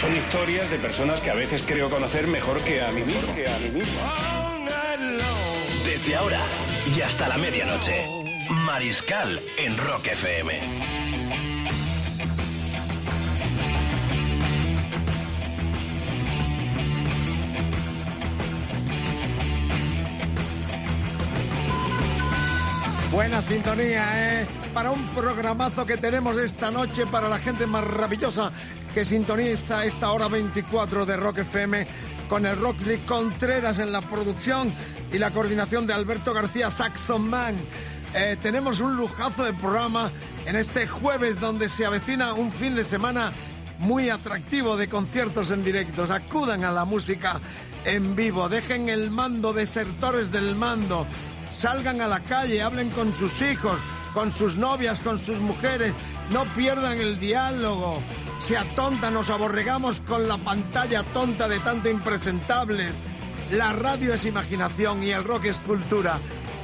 Son historias de personas que a veces creo conocer mejor que a mí mismo. Que a mí mismo. Desde ahora y hasta la medianoche, Mariscal en Rock FM. Buena sintonía, ¿eh? Para un programazo que tenemos esta noche para la gente maravillosa que sintoniza esta hora 24 de Rock FM con el Rockly Contreras en la producción y la coordinación de Alberto García Saxon Man. Eh, tenemos un lujazo de programa en este jueves donde se avecina un fin de semana muy atractivo de conciertos en directos. Acudan a la música en vivo, dejen el mando, desertores del mando, salgan a la calle, hablen con sus hijos, con sus novias, con sus mujeres, no pierdan el diálogo, se atontan, nos aborregamos con la pantalla tonta de tanto impresentable. La radio es imaginación y el rock es cultura.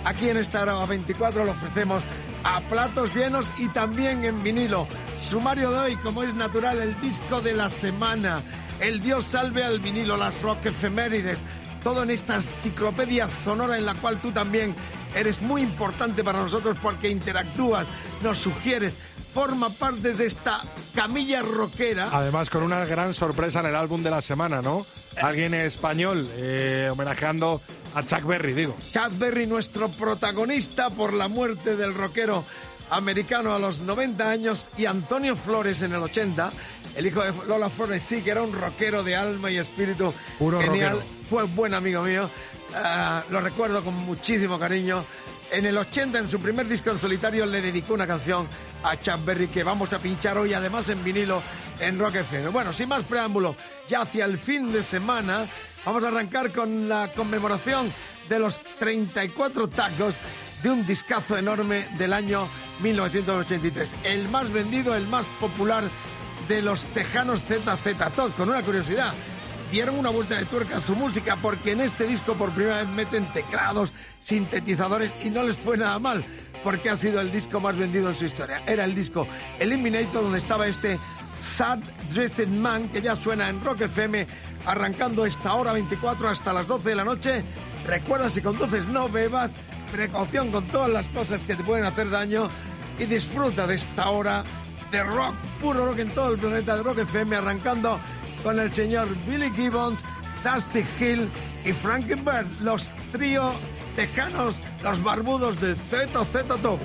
Aquí en esta hora 24 lo ofrecemos a platos llenos y también en vinilo. Sumario de hoy, como es natural, el disco de la semana. El Dios salve al vinilo, las rock efemérides. Todo en esta enciclopedia sonora en la cual tú también eres muy importante para nosotros porque interactúas, nos sugieres, forma parte de esta camilla rockera. Además, con una gran sorpresa en el álbum de la semana, ¿no? Alguien español eh, homenajeando a Chuck Berry, digo. Chuck Berry, nuestro protagonista por la muerte del rockero americano a los 90 años, y Antonio Flores en el 80, el hijo de Lola Flores, sí, que era un rockero de alma y espíritu Puro genial, rockero. fue buen amigo mío, Ah, lo recuerdo con muchísimo cariño. En el 80, en su primer disco en solitario, le dedicó una canción a Chuck que vamos a pinchar hoy, además en vinilo, en Rock FM. Bueno, sin más preámbulo, ya hacia el fin de semana, vamos a arrancar con la conmemoración de los 34 tacos de un discazo enorme del año 1983. El más vendido, el más popular de los tejanos ZZ Top. Con una curiosidad, dieron una vuelta de tuerca a su música porque en este disco por primera vez meten teclados, sintetizadores y no les fue nada mal porque ha sido el disco más vendido en su historia. Era el disco Eliminator donde estaba este Sad Dressed Man que ya suena en Rock FM arrancando esta hora 24 hasta las 12 de la noche. Recuerda si conduces no bebas, precaución con todas las cosas que te pueden hacer daño y disfruta de esta hora de rock, puro rock en todo el planeta de Rock FM arrancando con el señor Billy Gibbons, Dusty Hill y Frankie Bird, los trío tejanos, los barbudos de ZZ Top.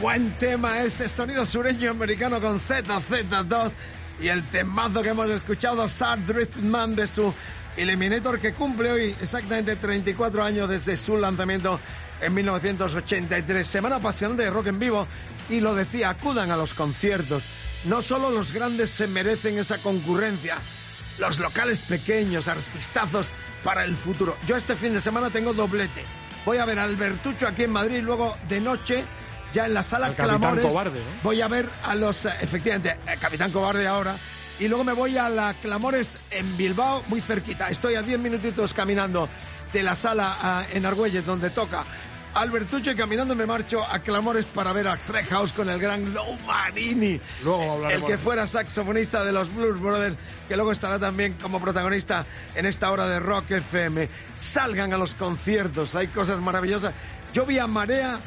Buen tema ese sonido sureño americano con ZZ2 y el temazo que hemos escuchado, Sad Man de su Eliminator, que cumple hoy exactamente 34 años desde su lanzamiento en 1983. Semana apasionante de rock en vivo y lo decía, acudan a los conciertos. No solo los grandes se merecen esa concurrencia, los locales pequeños, artistazos para el futuro. Yo este fin de semana tengo doblete. Voy a ver a Albertucho aquí en Madrid, luego de noche ya en la sala Clamores. Cobarde, ¿no? Voy a ver a los, eh, efectivamente, el Capitán Cobarde ahora. Y luego me voy a la Clamores en Bilbao, muy cerquita. Estoy a 10 minutitos caminando de la sala ah, en Argüelles, donde toca Albertucho, y caminando me marcho a Clamores para ver a Greg House con el gran Lou Marini. Luego el hablaremos. que fuera saxofonista de los Blues Brothers, que luego estará también como protagonista en esta hora de Rock FM. Salgan a los conciertos, hay cosas maravillosas. Yo vi a Marea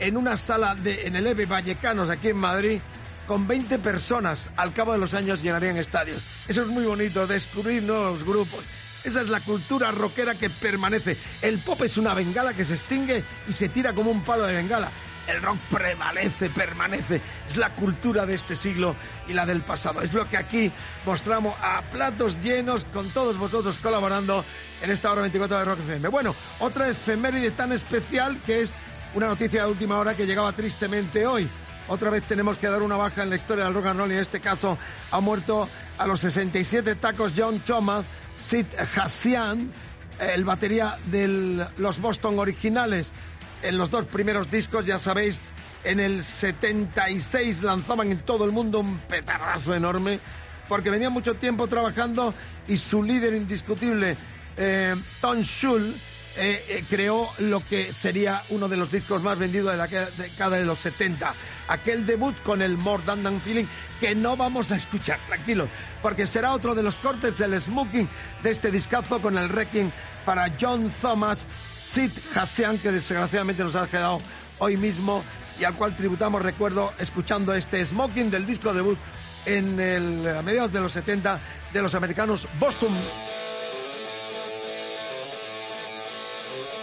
en una sala de, en el EVE Vallecanos, aquí en Madrid, con 20 personas. Al cabo de los años llenarían estadios. Eso es muy bonito, descubrir nuevos grupos. Esa es la cultura rockera que permanece. El pop es una bengala que se extingue y se tira como un palo de bengala. El rock prevalece, permanece. Es la cultura de este siglo y la del pasado. Es lo que aquí mostramos a platos llenos con todos vosotros colaborando en esta hora 24 de Rock FM. Bueno, otra efeméride tan especial que es una noticia de última hora que llegaba tristemente hoy. Otra vez tenemos que dar una baja en la historia del rock and roll y en este caso ha muerto a los 67 tacos John Thomas, Sid Hassian, el batería de los Boston originales. En los dos primeros discos, ya sabéis, en el 76 lanzaban en todo el mundo un petardazo enorme porque venía mucho tiempo trabajando y su líder indiscutible, eh, Tom Schul, eh, eh, creó lo que sería uno de los discos más vendidos de la década de los 70. Aquel debut con el More Than Feeling que no vamos a escuchar, tranquilos, porque será otro de los cortes del smoking de este discazo con el Wrecking para John Thomas, Sid Hassian, que desgraciadamente nos ha quedado hoy mismo y al cual tributamos, recuerdo, escuchando este smoking del disco debut en el, a mediados de los 70 de los americanos Boston.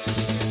Thank you.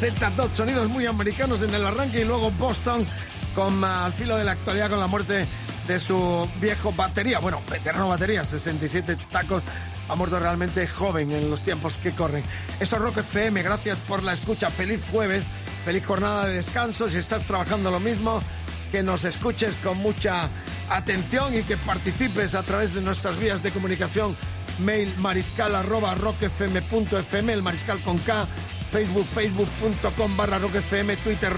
La Z2, sonidos muy americanos en el arranque y luego Boston con ah, al filo de la actualidad con la muerte de su viejo batería, bueno, veterano batería, 67 tacos, ha muerto realmente joven en los tiempos que corren. Esto es Rock FM, gracias por la escucha, feliz jueves, feliz jornada de descanso, si estás trabajando lo mismo, que nos escuches con mucha atención y que participes a través de nuestras vías de comunicación, mail mariscal arroba rockfm.fm, el mariscal con K, Facebook, facebook.com barra rockfm, Twitter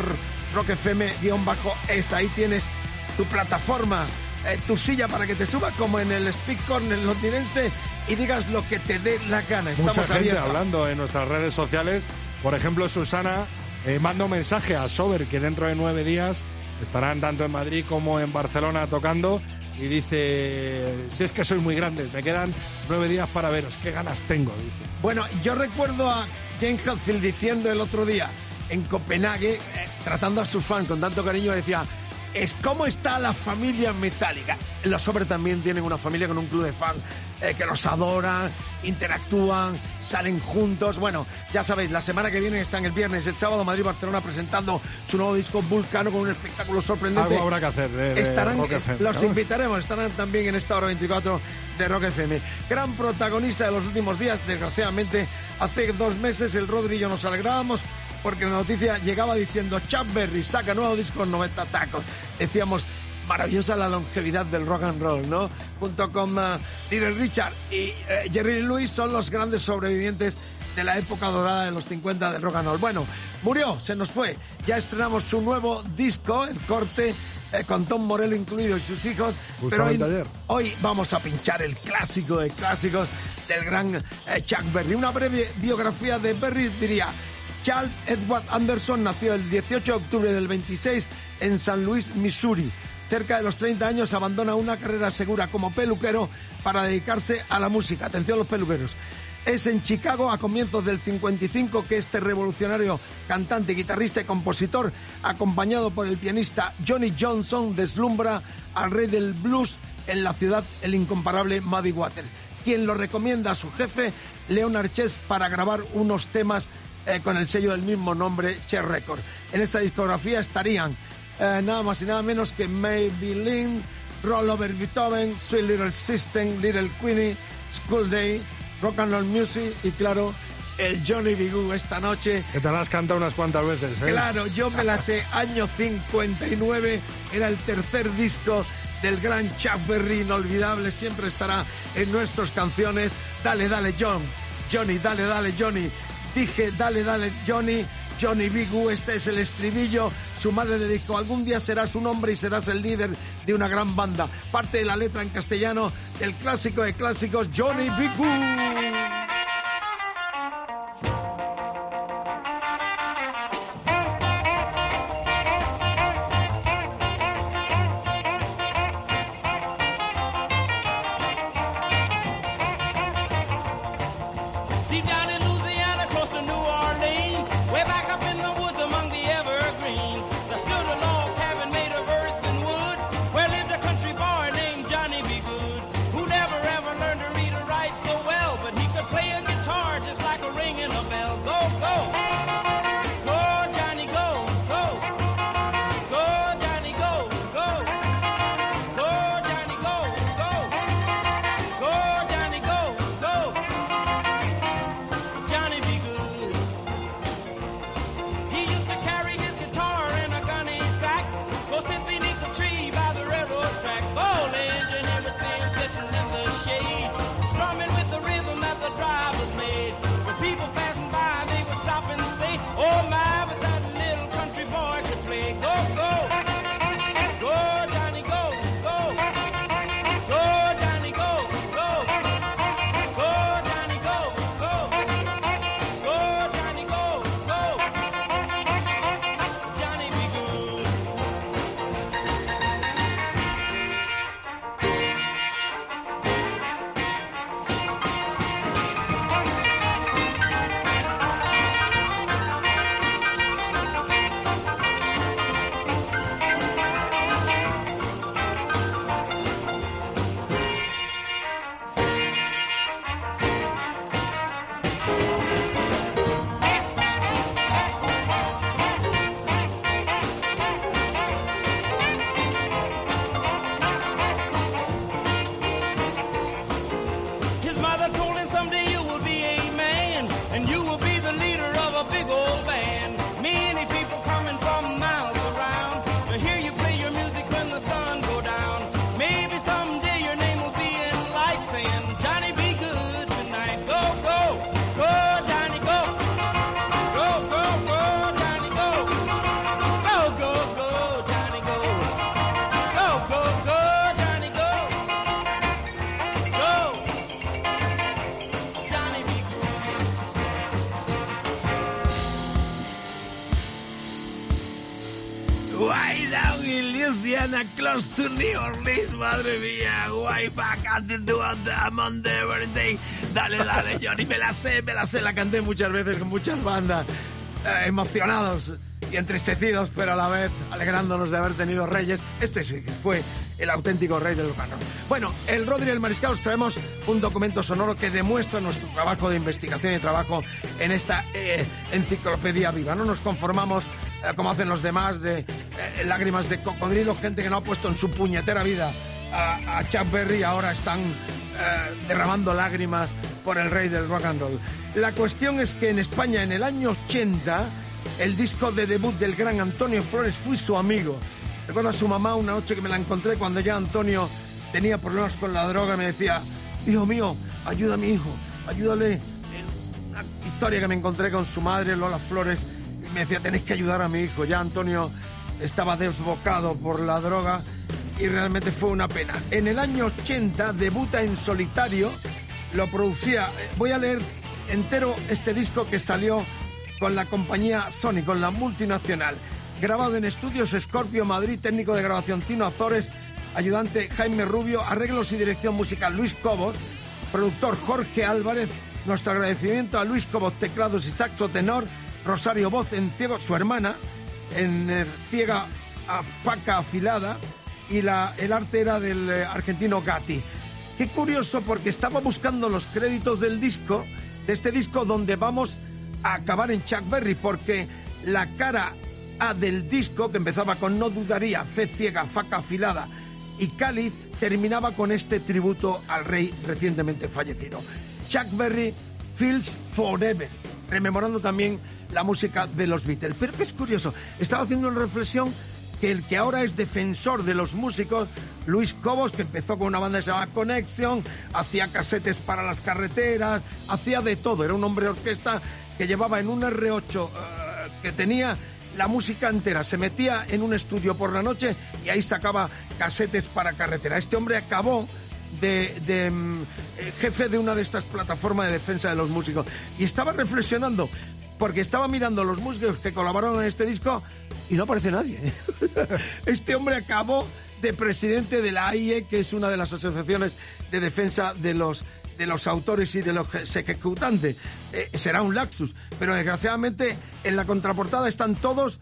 rockfm guion bajo es, ahí tienes tu plataforma, eh, tu silla para que te suba como en el Speak Corner londinense y digas lo que te dé la gana. Estamos Mucha gente abiertos. hablando en nuestras redes sociales. Por ejemplo, Susana eh, manda un mensaje a Sober que dentro de nueve días estarán tanto en Madrid como en Barcelona tocando. Y dice, si es que sois muy grandes, me quedan nueve días para veros, qué ganas tengo, dice. Bueno, yo recuerdo a James Hetfield diciendo el otro día en Copenhague, eh, tratando a sus fans con tanto cariño, decía, es cómo está la familia metálica. Los hombres también tienen una familia con un club de fans eh, que los adoran, interactúan, salen juntos. Bueno, ya sabéis, la semana que viene están el viernes, el sábado Madrid-Barcelona presentando su nuevo disco Vulcano con un espectáculo sorprendente. Algo habrá que hacer de, de Estarán, Rock FM, los ¿no? invitaremos, estarán también en esta hora 24 de Rock FM. Gran protagonista de los últimos días, desgraciadamente, hace dos meses el Rodri y yo nos alegrábamos porque la noticia llegaba diciendo Chuck Berry saca nuevo disco con 90 tacos. Decíamos, maravillosa la longevidad del rock and roll, ¿no? Junto con uh, Little Richard y eh, Jerry Lewis son los grandes sobrevivientes de la época dorada de los 50 del rock and roll. Bueno, murió, se nos fue. Ya estrenamos su nuevo disco, El Corte, eh, con Tom Morello incluido y sus hijos. Pero hoy, hoy vamos a pinchar el clásico de clásicos del gran eh, Chuck Berry. Una breve biografía de Berry diría... Charles Edward Anderson nació el 18 de octubre del 26 en San Luis, Missouri. Cerca de los 30 años abandona una carrera segura como peluquero para dedicarse a la música. Atención los peluqueros. Es en Chicago a comienzos del 55 que este revolucionario cantante, guitarrista y compositor, acompañado por el pianista Johnny Johnson, deslumbra al rey del blues en la ciudad, el incomparable Muddy Waters, quien lo recomienda a su jefe, Leonard Chess, para grabar unos temas eh, con el sello del mismo nombre, Che Record. En esta discografía estarían eh, nada más y nada menos que Maybelline, Roll Over Beethoven, Sweet Little System, Little Queenie, School Day, Rock and Roll Music y claro, el Johnny B. Good esta noche. Que te la has cantado unas cuantas veces, ¿eh? Claro, yo me la sé, año 59, era el tercer disco del gran Chuck Berry, inolvidable, siempre estará en nuestras canciones. Dale, dale, John, Johnny, dale, dale, Johnny. Dije, dale, dale, Johnny, Johnny Bigu, este es el estribillo. Su madre le dijo, algún día serás un hombre y serás el líder de una gran banda. Parte de la letra en castellano del clásico de clásicos, Johnny Bigu. Louisiana, close to New Orleans, madre mía, way back until the the birthday. Dale, dale, Johnny, me la sé, me la sé, la canté muchas veces con muchas bandas, eh, emocionados y entristecidos, pero a la vez alegrándonos de haber tenido reyes. Este sí que fue el auténtico rey del roll. Bueno, el Rodri y el Mariscal os traemos un documento sonoro que demuestra nuestro trabajo de investigación y trabajo en esta eh, enciclopedia viva. No nos conformamos como hacen los demás de eh, lágrimas de cocodrilo, gente que no ha puesto en su puñetera vida a, a Chuck Berry, ahora están eh, derramando lágrimas por el rey del rock and roll. La cuestión es que en España en el año 80 el disco de debut del gran Antonio Flores fue su amigo. Recuerdo a su mamá una noche que me la encontré cuando ya Antonio tenía problemas con la droga. Me decía, hijo mío, ayuda a mi hijo, ayúdale. En una historia que me encontré con su madre, Lola Flores, me decía, tenéis que ayudar a mi hijo. Ya Antonio estaba desbocado por la droga y realmente fue una pena. En el año 80 debuta en solitario, lo producía. eh, Voy a leer entero este disco que salió con la compañía Sony, con la multinacional. Grabado en estudios Scorpio Madrid, técnico de grabación Tino Azores, ayudante Jaime Rubio, arreglos y dirección musical Luis Cobos, productor Jorge Álvarez. Nuestro agradecimiento a Luis Cobos, teclados y saxo tenor, Rosario Voz en ciego, su hermana, en eh, ciega a faca afilada, y la, el arte era del eh, argentino Gatti. Qué curioso porque estaba buscando los créditos del disco, de este disco donde vamos a acabar en Chuck Berry, porque la cara A del disco, que empezaba con No dudaría, Fe ciega, faca afilada y Cáliz, terminaba con este tributo al rey recientemente fallecido. Chuck Berry, Feels Forever, rememorando también la música de los Beatles. Pero que es curioso, estaba haciendo una reflexión que el que ahora es defensor de los músicos, Luis Cobos, que empezó con una banda que se llamaba Connection, hacía casetes para las carreteras, hacía de todo, era un hombre de orquesta que llevaba en un R8 eh, que tenía la música entera, se metía en un estudio por la noche y ahí sacaba casetes para carretera. Este hombre acabó de, de, mm, eh, jefe de una de estas plataformas de defensa de los músicos y estaba reflexionando porque estaba mirando los músicos que colaboraron en este disco y no aparece nadie. Este hombre acabó de presidente de la AIE, que es una de las asociaciones de defensa de los de los autores y de los ejecutantes. Eh, será un laxus, pero desgraciadamente en la contraportada están todos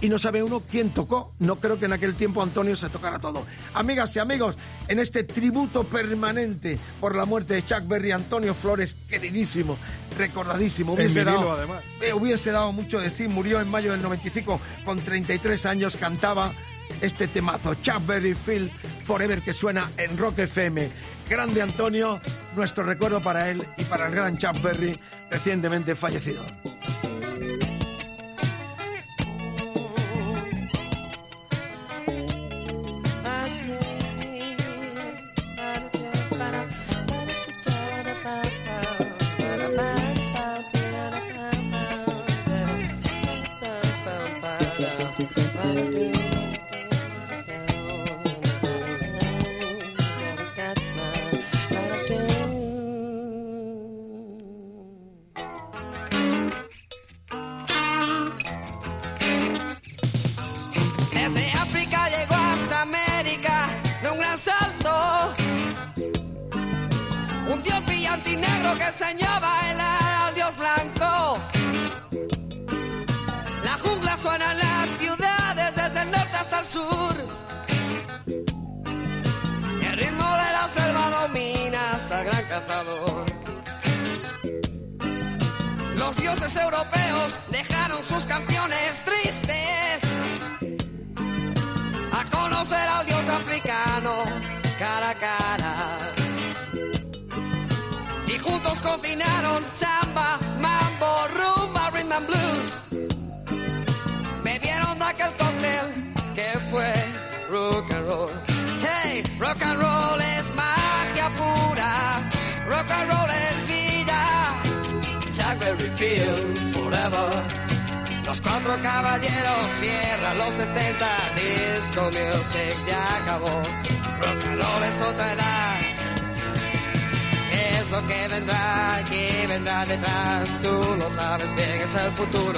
y no sabe uno quién tocó. No creo que en aquel tiempo Antonio se tocara todo. Amigas y amigos, en este tributo permanente por la muerte de Chuck Berry, Antonio Flores, queridísimo, recordadísimo, hubiese vinilo, dado, además. eh, hubiese dado mucho de sí. Murió en mayo del 95 con 33 años, cantaba este temazo, Chuck Berry Phil Forever, que suena en Rock FM. Grande Antonio, nuestro recuerdo para él y para el gran Chuck Berry, recientemente fallecido. El futuro.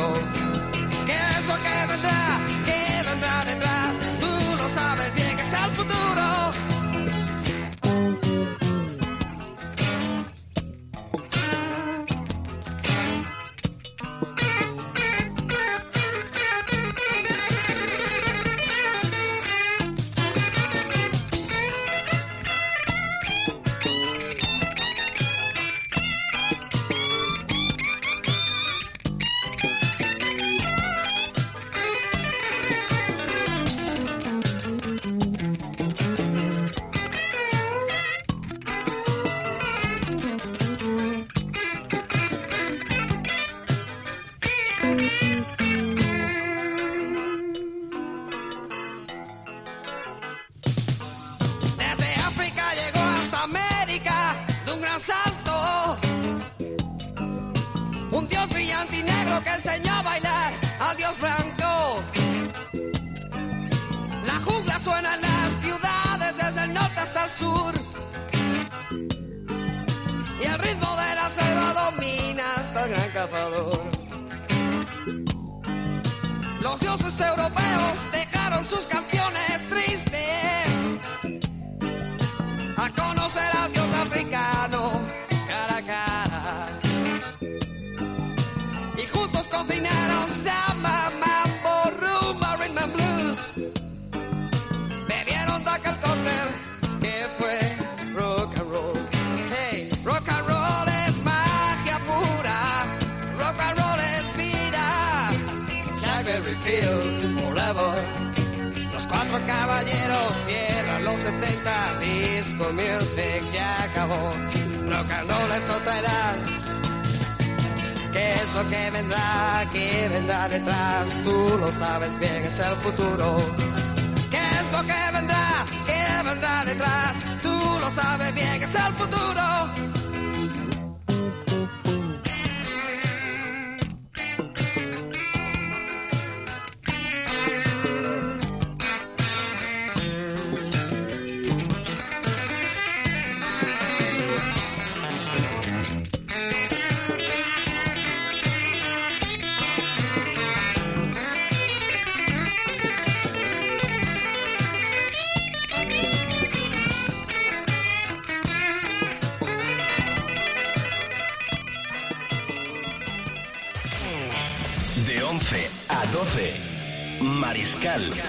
Mariscal.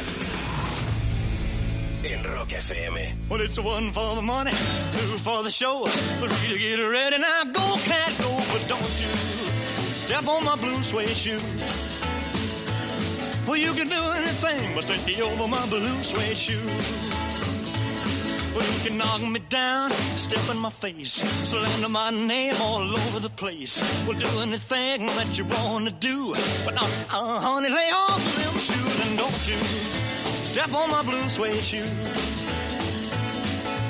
En Rock FM. Well, it's one for the money, two for the show, three to get ready. Now go, cat, go, but don't you step on my blue suede shoe. Well, you can do anything but stay over my blue suede shoe. Well, you can knock me down, step in my face, slander my name all over the place. Well, do anything that you want to do. But, uh, uh, honey, lay off shoes and don't you step on my blue suede shoe.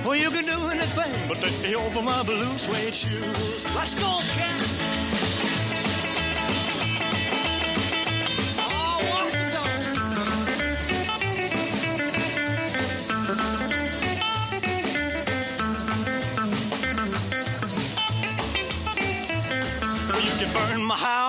Well, you can do anything but stay over my blue suede shoes. Let's go, cat. Burn my house,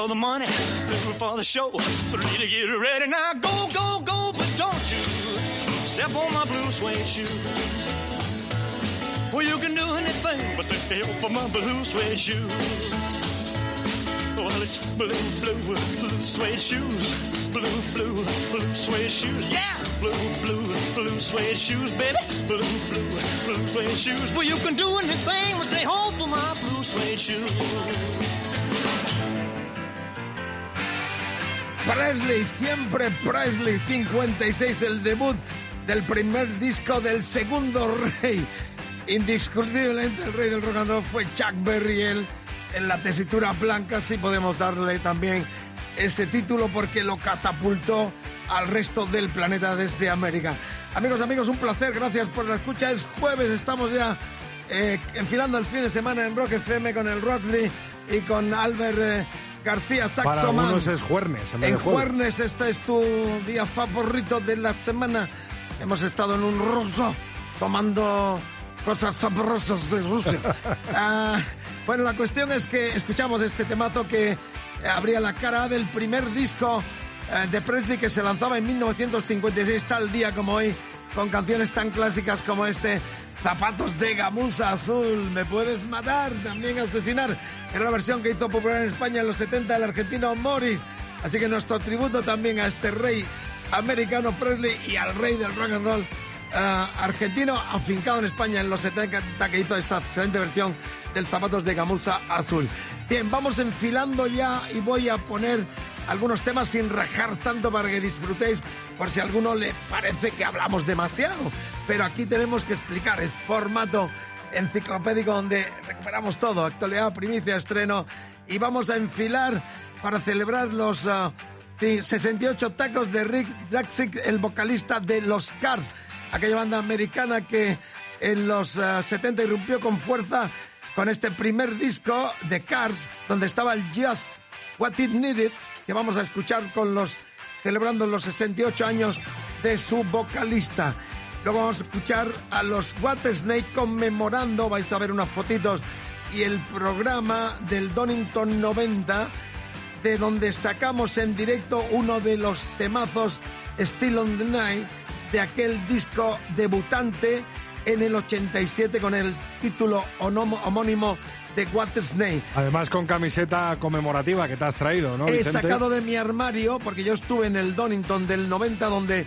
For the money, two for the show, three to get ready. Now go, go, go, but don't you step on my blue suede shoe. Well, you can do anything but stay over my blue suede shoe. Well, it's blue, blue, blue suede shoes. Blue, blue, blue suede shoes. Yeah! Blue, blue, blue suede shoes, baby. Blue, blue, blue suede shoes. Well, you can do anything but stay home for my blue suede shoes. Presley, siempre Presley, 56, el debut del primer disco del segundo rey. Indiscutiblemente el rey del rock and roll fue Chuck Berry. Él, en la tesitura blanca sí podemos darle también ese título porque lo catapultó al resto del planeta desde América. Amigos, amigos, un placer, gracias por la escucha. Es jueves, estamos ya eh, enfilando el fin de semana en Rock FM con el Rodley y con Albert eh, García Para Saxoman. algunos es jueves. En, En jueves, este es tu día favorito de la semana. Hemos estado en un ruso tomando cosas sabrosas de Rusia. Ah, bueno, la cuestión es que escuchamos este temazo que abría la cara del primer disco eh, de Presley que se lanzaba en 1956, tal día como hoy, con canciones tan clásicas como este. Zapatos de gamuza azul, me puedes matar, también asesinar. Era la versión que hizo popular en España en los 70 el argentino Morris. Así que nuestro tributo también a este rey americano Presley y al rey del rock and roll eh, argentino afincado en España en los 70 que hizo esa excelente versión del Zapatos de Gamuza Azul. Bien, vamos enfilando ya y voy a poner algunos temas sin rajar tanto para que disfrutéis por si a alguno le parece que hablamos demasiado. Pero aquí tenemos que explicar el formato enciclopédico donde recuperamos todo, actualidad, primicia, estreno. Y vamos a enfilar para celebrar los ah, sí, 68 tacos de Rick Jackson, el vocalista de Los Cars, aquella banda americana que en los ah, 70 irrumpió con fuerza con este primer disco de Cars, donde estaba el Just What It Needed, que vamos a escuchar con los celebrando los 68 años de su vocalista. Luego vamos a escuchar a los White Snake conmemorando, vais a ver unas fotitos, y el programa del Donington 90, de donde sacamos en directo uno de los temazos Still on the Night, de aquel disco debutante en el 87 con el título homónimo de White Snake. Además con camiseta conmemorativa que te has traído, ¿no, He Vicente? sacado de mi armario, porque yo estuve en el Donington del 90, donde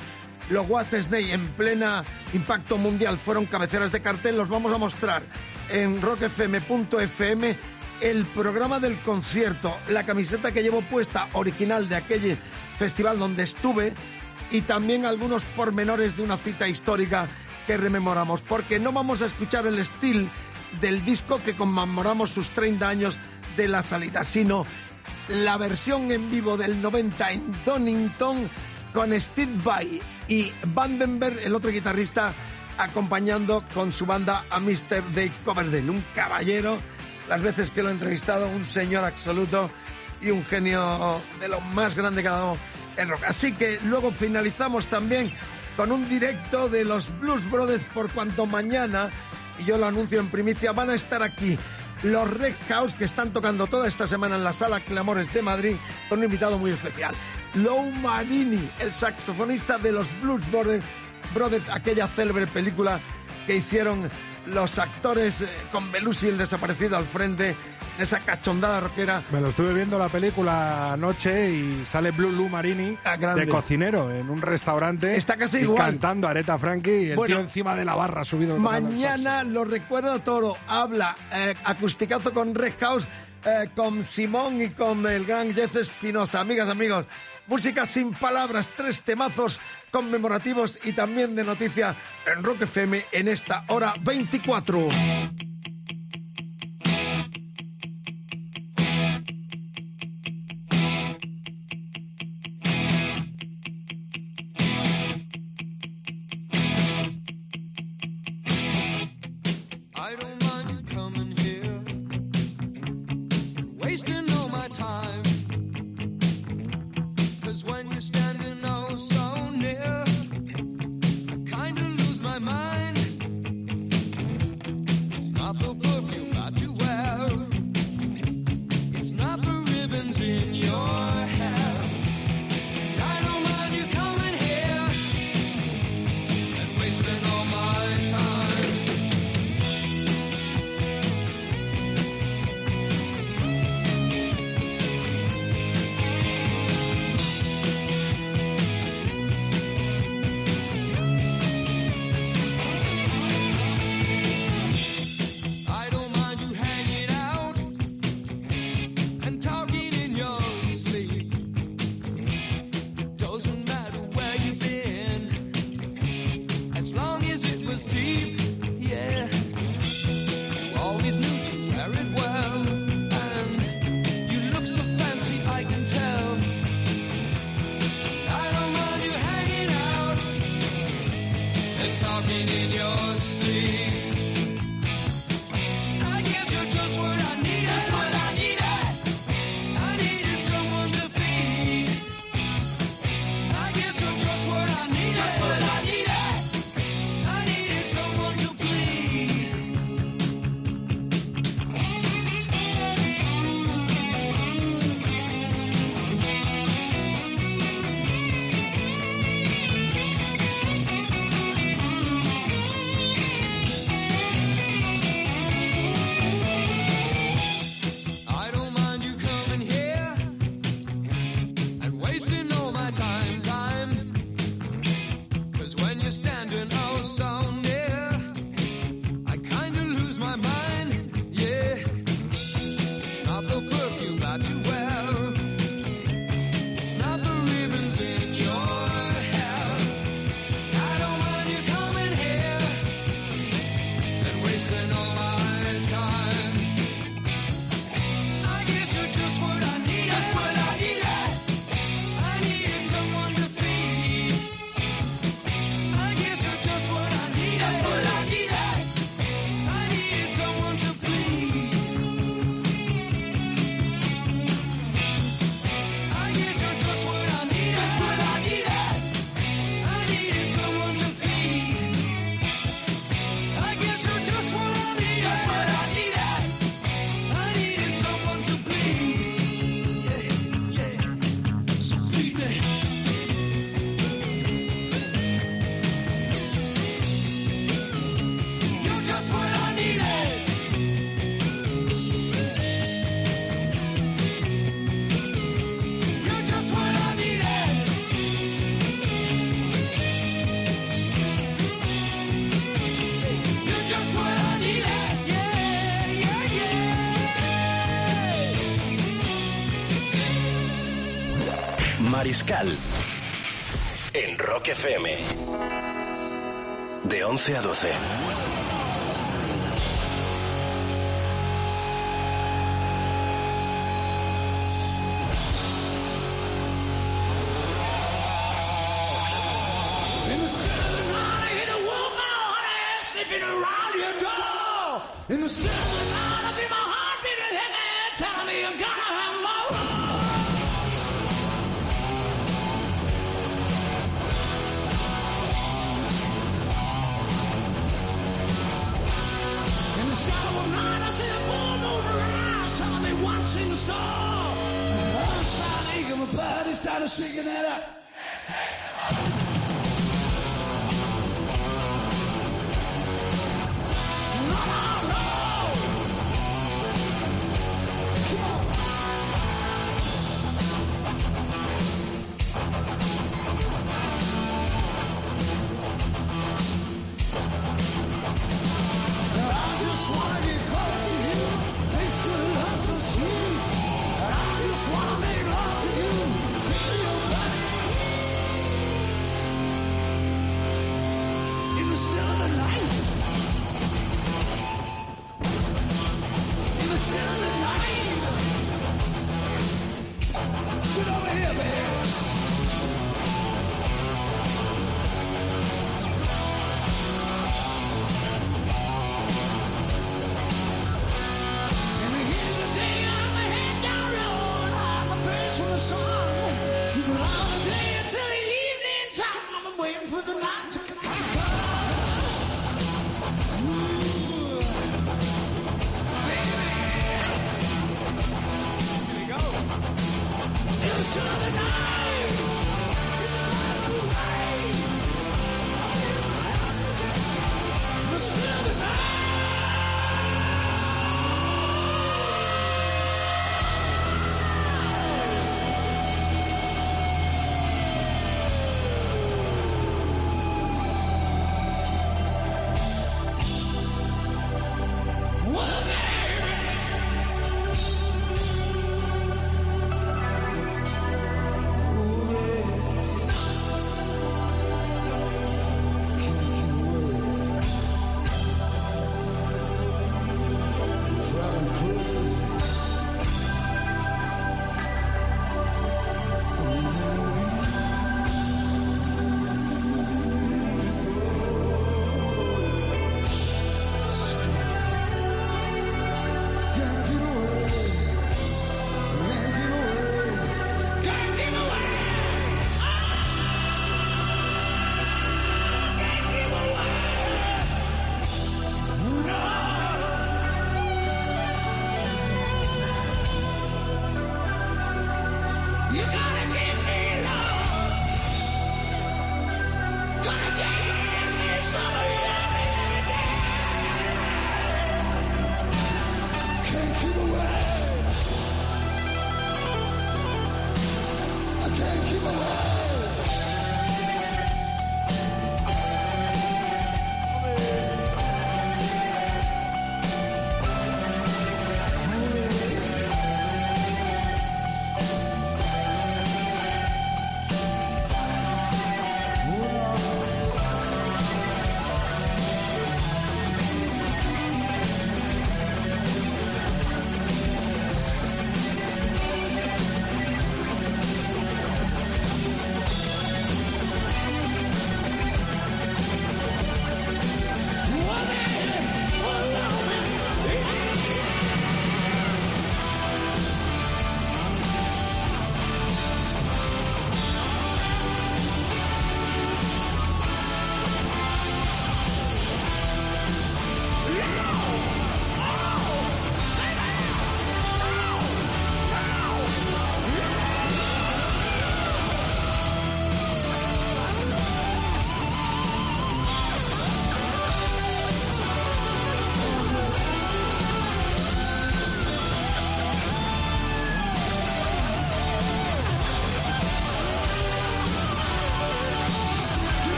los What Snake en plena impacto mundial fueron cabeceras de cartel. Los vamos a mostrar en rockfm.fm el programa del concierto, la camiseta que llevo puesta original de aquel festival donde estuve y también algunos pormenores de una cita histórica que rememoramos, porque no vamos a escuchar el estilo del disco que conmemoramos sus 30 años de la salida, sino la versión en vivo del 90 en Donington con Steve Vai y Vandenberg, el otro guitarrista, acompañando con su banda a Mr. Dave Coverdale, un caballero, las veces que lo he entrevistado, un señor absoluto y un genio de lo más grande que ha dado el rock. Así que luego finalizamos también con un directo de los Blues Brothers por cuanto mañana, y yo lo anuncio en primicia, van a estar aquí los Red House que están tocando toda esta semana en la sala Clamores de Madrid con un invitado muy especial. Lou Marini, el saxofonista de los Blues Brothers, Brothers aquella célebre película que hicieron los actores eh, con Belushi el desaparecido al frente, en esa cachondada rockera. Me lo estuve viendo la película anoche y sale Blue Lou Marini Ah, de cocinero en un restaurante. Está casi y igual. cantando Aretha Franklin y el Bueno, tío encima de la barra subido. Mañana lo recuerda Toro, habla eh, acusticazo con Red House, eh, con Simón y con el gran Jeff Espinosa. Amigas, amigos, música sin palabras, tres temazos conmemorativos y también de noticia en Rock FM en esta hora 24. En Rock FM. De 11 a 12. In the Shaking that up.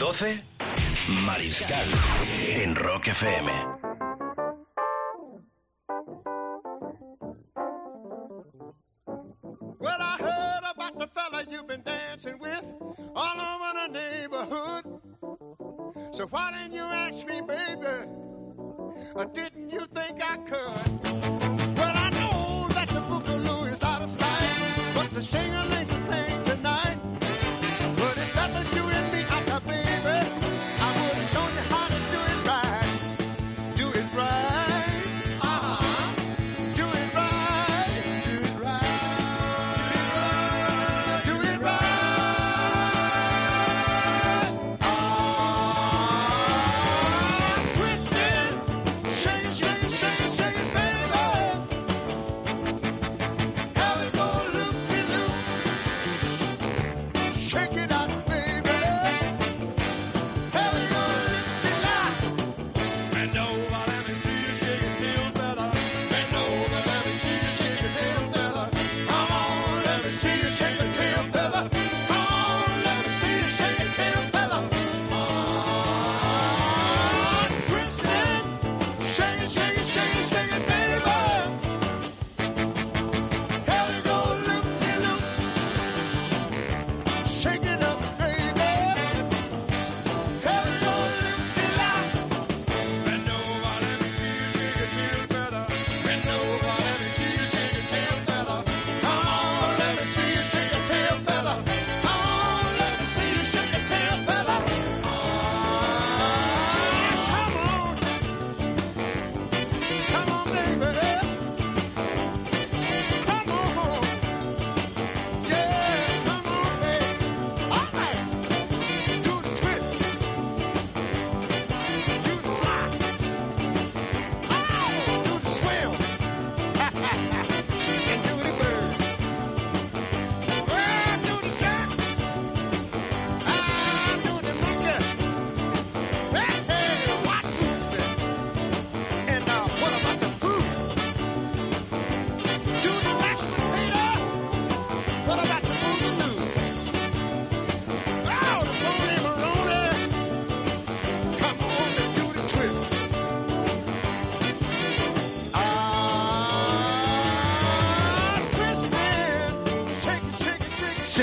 12, Mariscal, en Rock FM. Well, I heard about the fella you've been dancing with all over the neighborhood. So why didn't you ask me, baby? Or didn't you think I could? Well, I know that the Boogaloo is out of sight, but the singer.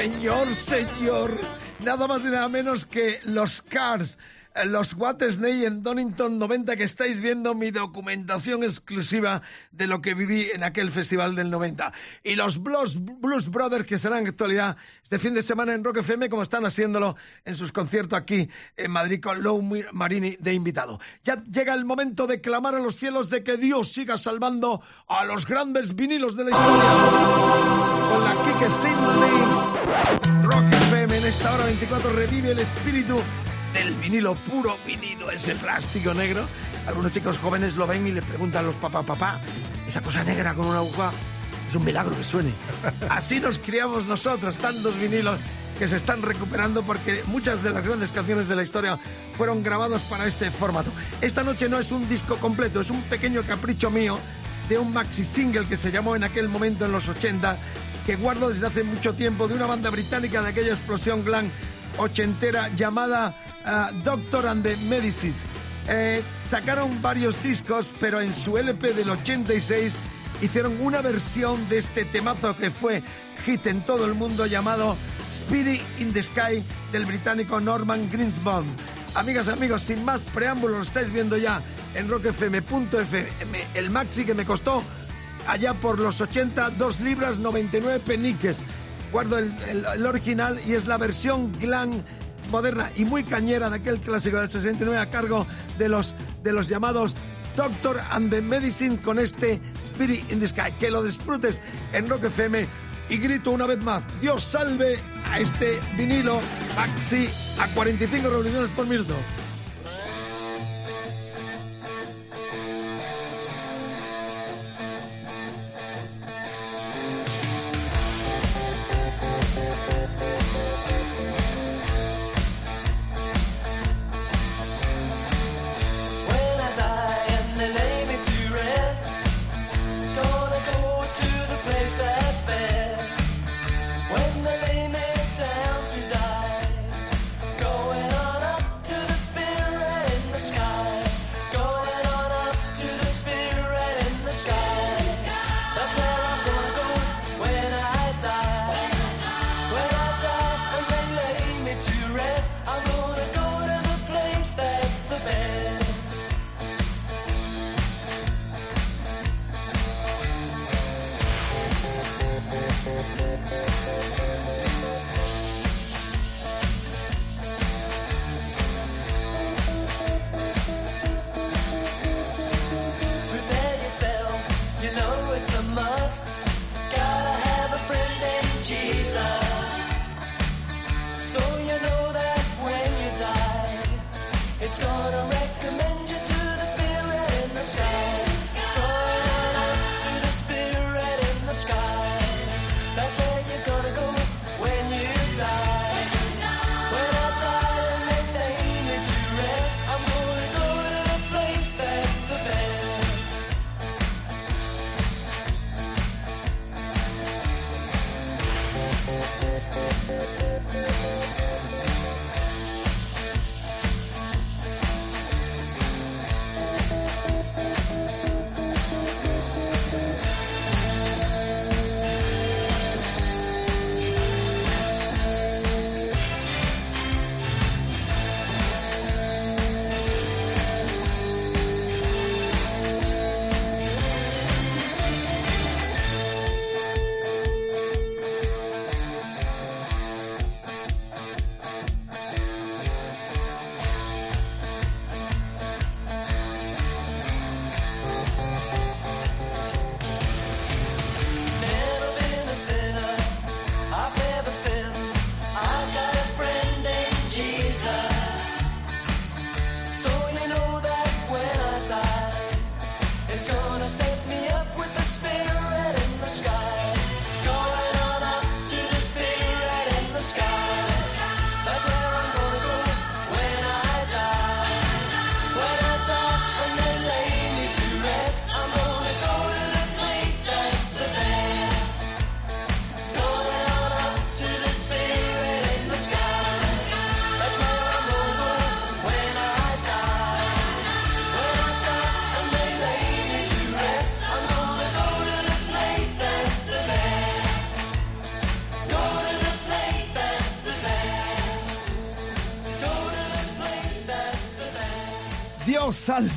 Señor, señor. Nada más y nada menos que los Cars los What Snake en Donington 90 que estáis viendo mi documentación exclusiva de lo que viví en aquel festival del 90. Y los Blues, Brothers que serán en actualidad este fin de semana en Rock FM como están haciéndolo en sus conciertos aquí en Madrid con Lou Marini de invitado. Ya llega el momento de clamar a los cielos de que Dios siga salvando a los grandes vinilos de la historia. Con la Kike Sidney Rock FM en esta hora 24 revive el espíritu del vinilo, puro vinilo, ese plástico negro. Algunos chicos jóvenes lo ven y le preguntan a los papá, papá, esa cosa negra con una aguja es un milagro que suene. Así nos criamos nosotros, tantos vinilos que se están recuperando porque muchas de las grandes canciones de la historia fueron grabadas para este formato. Esta noche no es un disco completo, es un pequeño capricho mío de un maxi single que se llamó en aquel momento en los 80, que guardo desde hace mucho tiempo, de una banda británica de aquella explosión glam ochentera llamada ah, Doctor and the Medicines. Eh, sacaron varios discos, pero en su LP del 86 hicieron una versión de este temazo que fue hit en todo el mundo llamado Spirit in the Sky del británico Norman Greensbond. Amigas, amigos, sin más preámbulos, lo estáis viendo ya en rockfm.fm, el maxi que me costó allá por los 80, 2 libras 99 peniques. Guardo el, original y es la versión glam moderna y muy cañera de aquel clásico del 69 a cargo de los, de los llamados Doctor and the Medicine con este Spirit in the Sky. Que lo disfrutes en Rock FM y grito una vez más, Dios salve a este vinilo maxi a 45 revoluciones por minuto.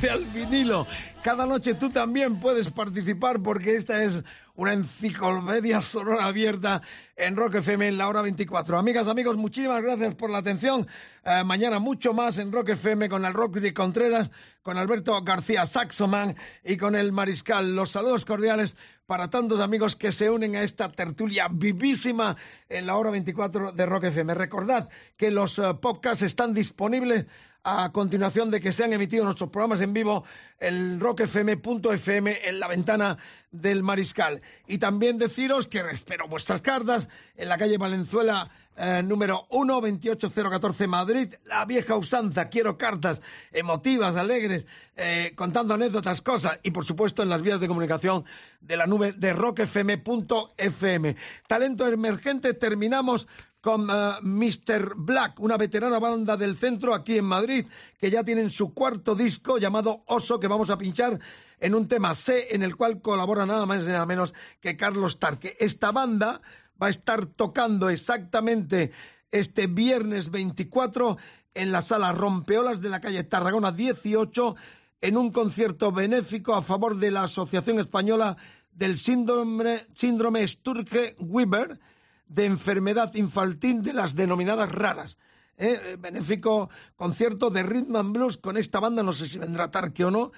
Al vinilo. Cada noche tú también puedes participar porque esta es una enciclopedia sonora abierta en Rock FM en la hora 24. Amigas, amigos, muchísimas gracias por la atención. Eh, mañana mucho más en Rock FM con el Rock de Contreras, con Alberto García Saxoman y con el Mariscal. Los saludos cordiales para tantos amigos que se unen a esta tertulia vivísima en la hora 24 de Rock FM. Recordad que los eh, podcasts están disponibles a continuación de que se han emitido nuestros programas en vivo el rockfm.fm en la ventana del Mariscal. Y también deciros que espero vuestras cartas en la calle Valenzuela eh, número 1, 28014 Madrid, la vieja usanza, quiero cartas emotivas, alegres, eh, contando anécdotas, cosas, y por supuesto en las vías de comunicación de la nube de rockfm.fm. Talento emergente, terminamos con eh, Mr. Black, una veterana banda del centro aquí en Madrid, que ya tienen su cuarto disco llamado Oso, que vamos a pinchar en un tema C, en el cual colabora nada más y nada menos que Carlos Tarque. Esta banda va a estar tocando exactamente este viernes 24 en la sala Rompeolas de la calle Tarragona 18 en un concierto benéfico a favor de la Asociación Española del Síndrome, síndrome Sturge-Weber de enfermedad infantil de las denominadas raras. ¿eh? Benéfico concierto de Rhythm and Blues con esta banda, no sé si vendrá Tarque o no,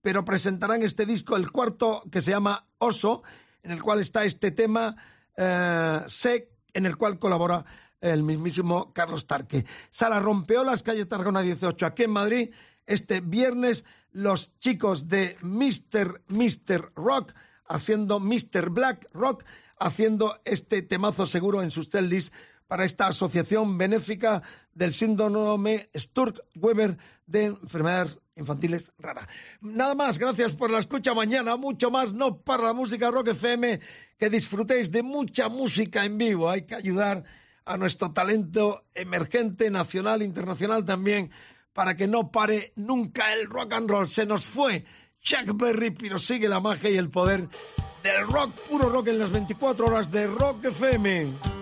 pero presentarán este disco, el cuarto, que se llama Oso, en el cual está este tema eh, en el cual colabora el mismísimo Carlos Tarque. Sala Rompeolas, calle Tarragona 18, aquí en Madrid, este viernes, los chicos de Mr. Mr. Rock, haciendo Mr. Black Rock, haciendo este temazo seguro en sus celdis para esta asociación benéfica del síndrome Sturk-Weber de enfermedades infantiles raras. Nada más, gracias por la escucha mañana, mucho más, no para la música Rock FM, que disfrutéis de mucha música en vivo, hay que ayudar a nuestro talento emergente, nacional, internacional también, para que no pare nunca el rock and roll. Se nos fue Chuck Berry, pero sigue la magia y el poder del rock, puro rock en las 24 horas de Rock FM.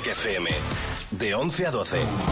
Rock FM. De 11 a 12.